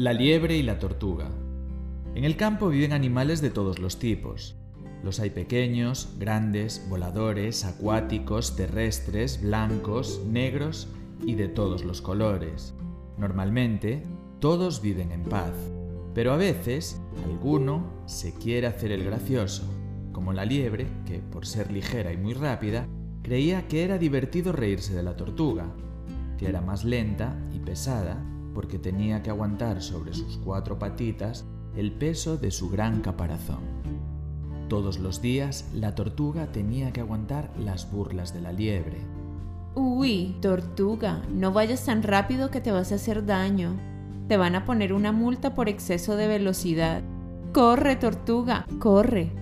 La liebre y la tortuga. En el campo viven animales de todos los tipos. Los hay pequeños, grandes, voladores, acuáticos, terrestres, blancos, negros y de todos los colores. Normalmente, todos viven en paz, pero a veces alguno se quiere hacer el gracioso, como la liebre, que por ser ligera y muy rápida, creía que era divertido reírse de la tortuga, que era más lenta y pesada porque tenía que aguantar sobre sus cuatro patitas el peso de su gran caparazón. Todos los días la tortuga tenía que aguantar las burlas de la liebre. Uy, tortuga, no vayas tan rápido que te vas a hacer daño. Te van a poner una multa por exceso de velocidad. Corre, tortuga, corre.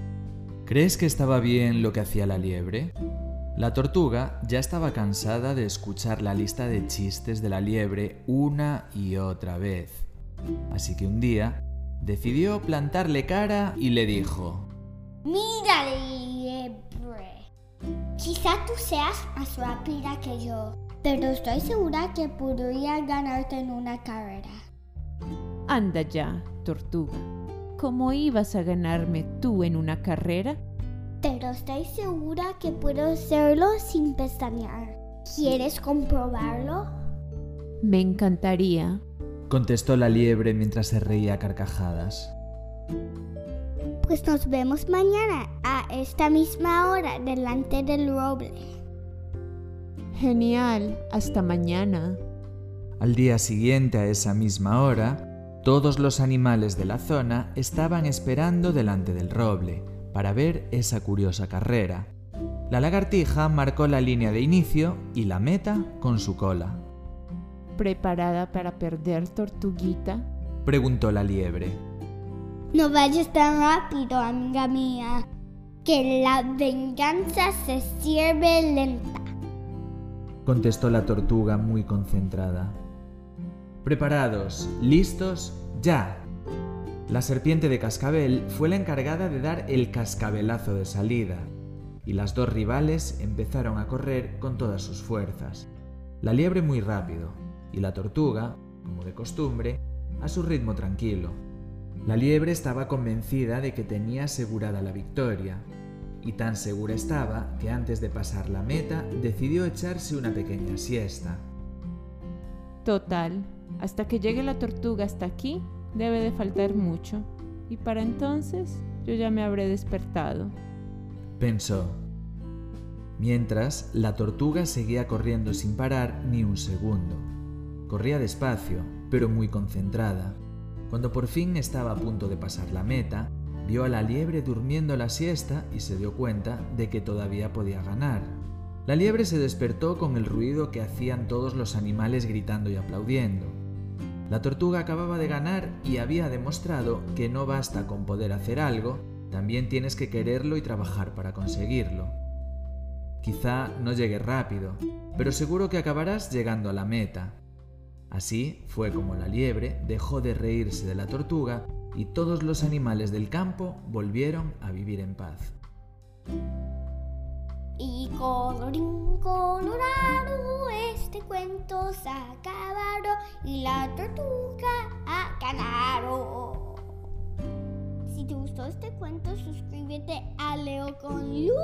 ¿Crees que estaba bien lo que hacía la liebre? La tortuga ya estaba cansada de escuchar la lista de chistes de la liebre una y otra vez. Así que un día decidió plantarle cara y le dijo, Mira, liebre. Quizá tú seas más rápida que yo, pero estoy segura que podría ganarte en una carrera. Anda ya, tortuga. ¿Cómo ibas a ganarme tú en una carrera? Pero estoy segura que puedo hacerlo sin pestañear. ¿Quieres comprobarlo? Me encantaría. contestó la liebre mientras se reía a carcajadas. Pues nos vemos mañana a esta misma hora delante del roble. Genial. Hasta mañana. Al día siguiente a esa misma hora, todos los animales de la zona estaban esperando delante del roble para ver esa curiosa carrera. La lagartija marcó la línea de inicio y la meta con su cola. ¿Preparada para perder, tortuguita? Preguntó la liebre. No vayas tan rápido, amiga mía, que la venganza se sirve lenta. Contestó la tortuga muy concentrada. Preparados, listos, ya. La serpiente de cascabel fue la encargada de dar el cascabelazo de salida, y las dos rivales empezaron a correr con todas sus fuerzas. La liebre muy rápido, y la tortuga, como de costumbre, a su ritmo tranquilo. La liebre estaba convencida de que tenía asegurada la victoria, y tan segura estaba que antes de pasar la meta decidió echarse una pequeña siesta. Total, hasta que llegue la tortuga hasta aquí, debe de faltar mucho. Y para entonces yo ya me habré despertado. Pensó. Mientras, la tortuga seguía corriendo sin parar ni un segundo. Corría despacio, pero muy concentrada. Cuando por fin estaba a punto de pasar la meta, vio a la liebre durmiendo la siesta y se dio cuenta de que todavía podía ganar. La liebre se despertó con el ruido que hacían todos los animales gritando y aplaudiendo. La tortuga acababa de ganar y había demostrado que no basta con poder hacer algo, también tienes que quererlo y trabajar para conseguirlo. Quizá no llegue rápido, pero seguro que acabarás llegando a la meta. Así fue como la liebre dejó de reírse de la tortuga y todos los animales del campo volvieron a vivir en paz. Y colorín colorado, este cuento se ha acabado y la tortuga ha ganado. Si te gustó este cuento, suscríbete a Leo con Luz.